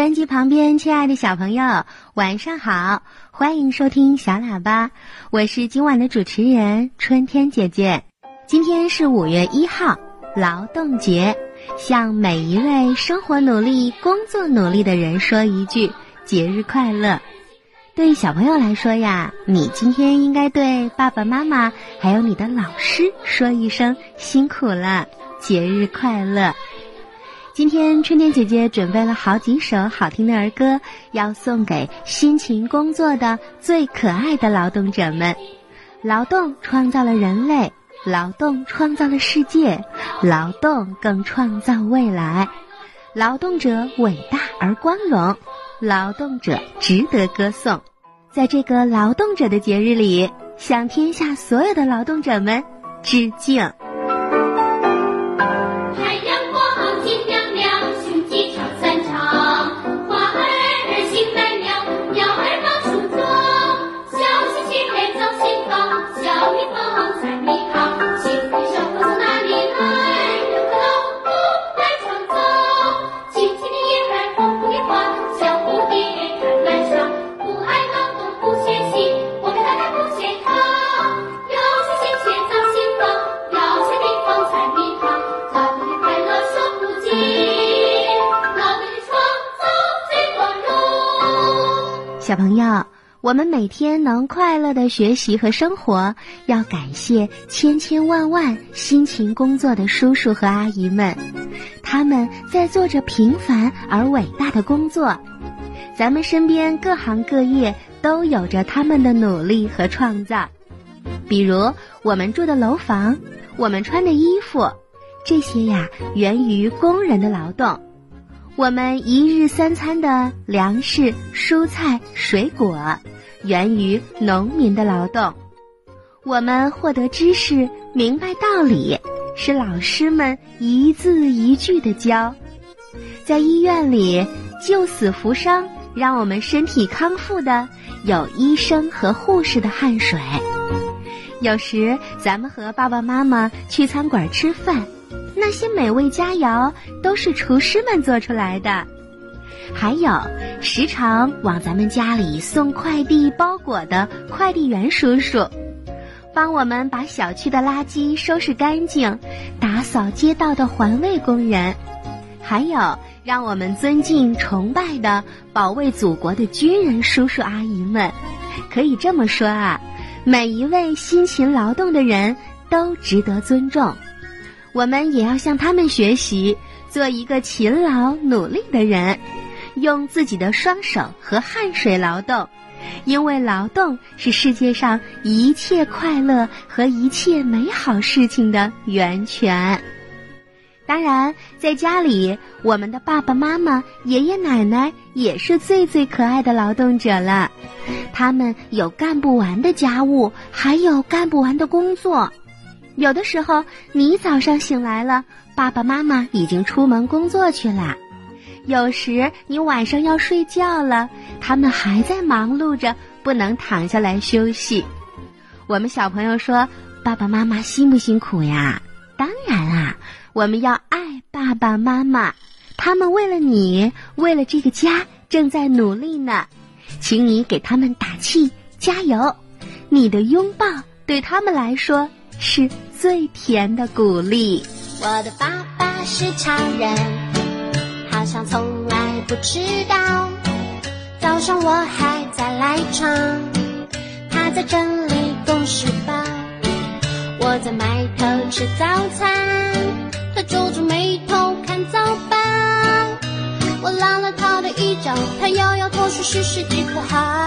收音机旁边，亲爱的小朋友，晚上好！欢迎收听小喇叭，我是今晚的主持人春天姐姐。今天是五月一号，劳动节，向每一位生活努力、工作努力的人说一句节日快乐。对小朋友来说呀，你今天应该对爸爸妈妈还有你的老师说一声辛苦了，节日快乐。今天春天姐姐准备了好几首好听的儿歌，要送给辛勤工作的最可爱的劳动者们。劳动创造了人类，劳动创造了世界，劳动更创造未来。劳动者伟大而光荣，劳动者值得歌颂。在这个劳动者的节日里，向天下所有的劳动者们致敬。小朋友，我们每天能快乐的学习和生活，要感谢千千万万辛勤工作的叔叔和阿姨们，他们在做着平凡而伟大的工作。咱们身边各行各业都有着他们的努力和创造，比如我们住的楼房，我们穿的衣服，这些呀源于工人的劳动。我们一日三餐的粮食、蔬菜、水果，源于农民的劳动；我们获得知识、明白道理，是老师们一字一句的教；在医院里救死扶伤，让我们身体康复的，有医生和护士的汗水。有时，咱们和爸爸妈妈去餐馆吃饭。那些美味佳肴都是厨师们做出来的，还有时常往咱们家里送快递包裹的快递员叔叔，帮我们把小区的垃圾收拾干净、打扫街道的环卫工人，还有让我们尊敬崇拜的保卫祖国的军人叔叔阿姨们。可以这么说啊，每一位辛勤劳动的人都值得尊重。我们也要向他们学习，做一个勤劳努力的人，用自己的双手和汗水劳动，因为劳动是世界上一切快乐和一切美好事情的源泉。当然，在家里，我们的爸爸妈妈、爷爷奶奶也是最最可爱的劳动者了，他们有干不完的家务，还有干不完的工作。有的时候，你早上醒来了，爸爸妈妈已经出门工作去了；有时你晚上要睡觉了，他们还在忙碌着，不能躺下来休息。我们小朋友说：“爸爸妈妈辛不辛苦呀？”当然啊，我们要爱爸爸妈妈，他们为了你，为了这个家，正在努力呢。请你给他们打气，加油！你的拥抱对他们来说是。最甜的鼓励。我的爸爸是超人，好像从来不迟到。早上我还在赖床，他在整理公事包。我在埋头吃早餐，他皱着眉头看早报。我拉了他的衣角，他摇摇头说：“是世界不好。”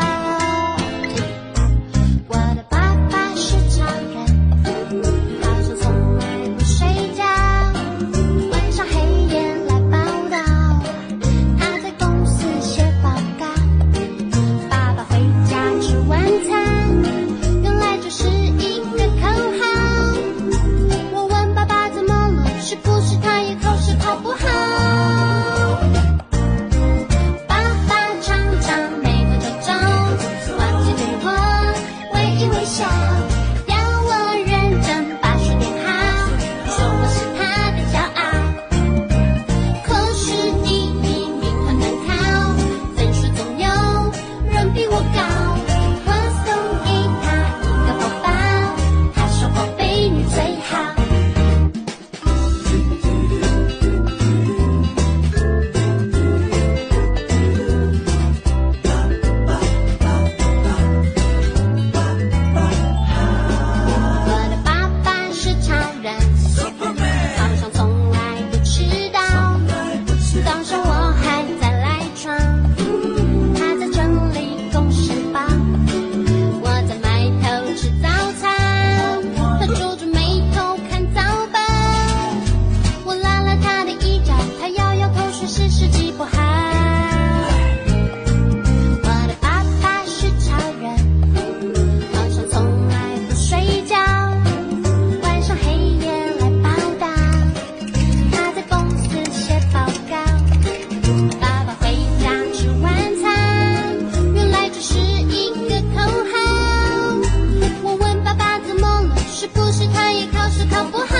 靠不